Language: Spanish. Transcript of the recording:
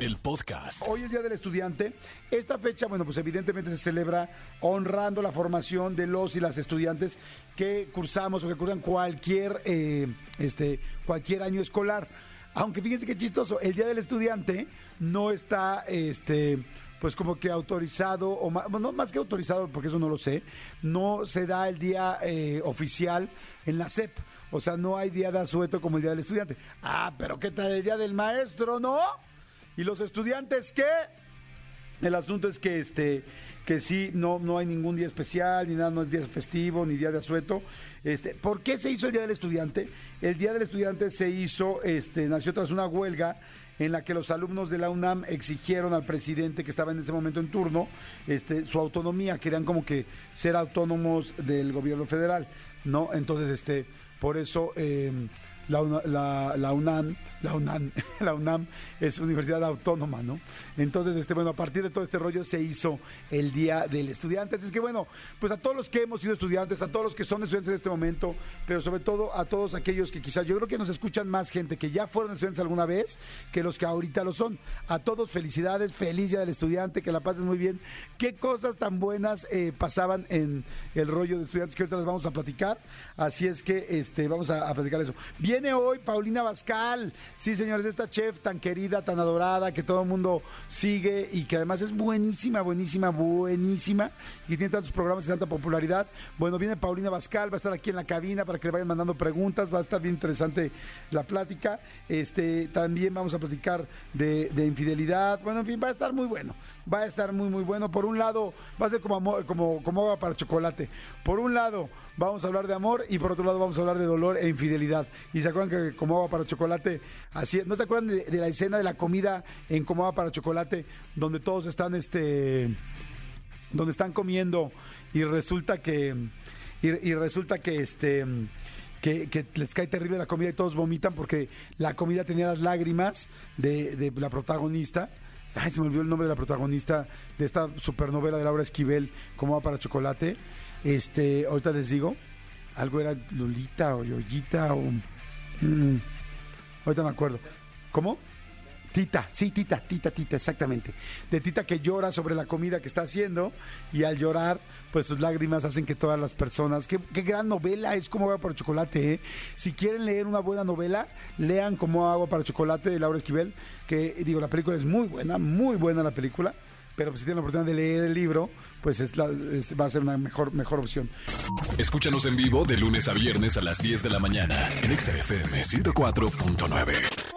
el podcast. Hoy es Día del Estudiante. Esta fecha, bueno, pues evidentemente se celebra honrando la formación de los y las estudiantes que cursamos o que cursan cualquier, eh, este, cualquier año escolar. Aunque fíjense qué chistoso, el Día del Estudiante no está, este, pues como que autorizado, o más, no más que autorizado, porque eso no lo sé, no se da el día eh, oficial en la SEP. O sea, no hay día de asueto como el día del estudiante. Ah, pero ¿qué tal el día del maestro, no? ¿Y los estudiantes qué? El asunto es que este que sí no no hay ningún día especial ni nada, no es día festivo ni día de asueto. Este, ¿por qué se hizo el Día del Estudiante? El Día del Estudiante se hizo este nació tras una huelga en la que los alumnos de la UNAM exigieron al presidente que estaba en ese momento en turno este, su autonomía, querían como que ser autónomos del gobierno federal, ¿no? Entonces, este, por eso eh, la, UNA- la- la UNAM, la UNAM, la UNAM es universidad autónoma, ¿no? Entonces, este, bueno, a partir de todo este rollo se hizo el Día del Estudiante. Así es que, bueno, pues a todos los que hemos sido estudiantes, a todos los que son estudiantes en este momento, pero sobre todo a todos aquellos que quizás, yo creo que nos escuchan más gente que ya fueron estudiantes alguna vez que los que ahorita lo son. A todos felicidades, feliz Día del Estudiante, que la pasen muy bien. ¿Qué cosas tan buenas eh, pasaban en el rollo de estudiantes que ahorita les vamos a platicar? Así es que este, vamos a, platicar eso. Viene hoy Paulina Bascal, sí señores, esta chef tan querida, tan adorada, que todo el mundo sigue y que además es buenísima, buenísima, buenísima y tiene tantos programas y tanta popularidad. Bueno, viene Paulina Bascal, va a estar aquí en la cabina para que le vayan mandando preguntas, va a estar bien interesante la plática. Este, también vamos a platicar de, de infidelidad, bueno, en fin, va a estar muy bueno, va a estar muy, muy bueno. Por un lado, va a ser como, como, como agua para chocolate. Por un lado, vamos a hablar de amor y por otro lado vamos a hablar de dolor e infidelidad. Acuerdan que como agua para chocolate, así, ¿no se acuerdan de, la escena de la comida en como agua para chocolate, donde todos están, este, donde están comiendo y resulta que, y, resulta que, este, que, les cae terrible la comida y todos vomitan porque la comida tenía las lágrimas de, de la protagonista. Ay, se me olvidó el nombre de la protagonista de esta supernovela de Laura Esquivel, como va para chocolate. Este, ahorita les digo, algo era Lolita o Yoyita o mm, ahorita me acuerdo. ¿Cómo? Tita, sí, Tita, Tita, Tita, exactamente. De Tita que llora sobre la comida que está haciendo y al llorar, pues sus lágrimas hacen que todas las personas... Qué, qué gran novela es Como Agua para Chocolate, ¿eh? Si quieren leer una buena novela, lean Como Agua para Chocolate de Laura Esquivel, que digo, la película es muy buena, muy buena la película, pero si tienen la oportunidad de leer el libro, pues es va a ser una mejor, mejor opción. Escúchanos en vivo de lunes a viernes a las 10 de la mañana en Exa FM 104.9.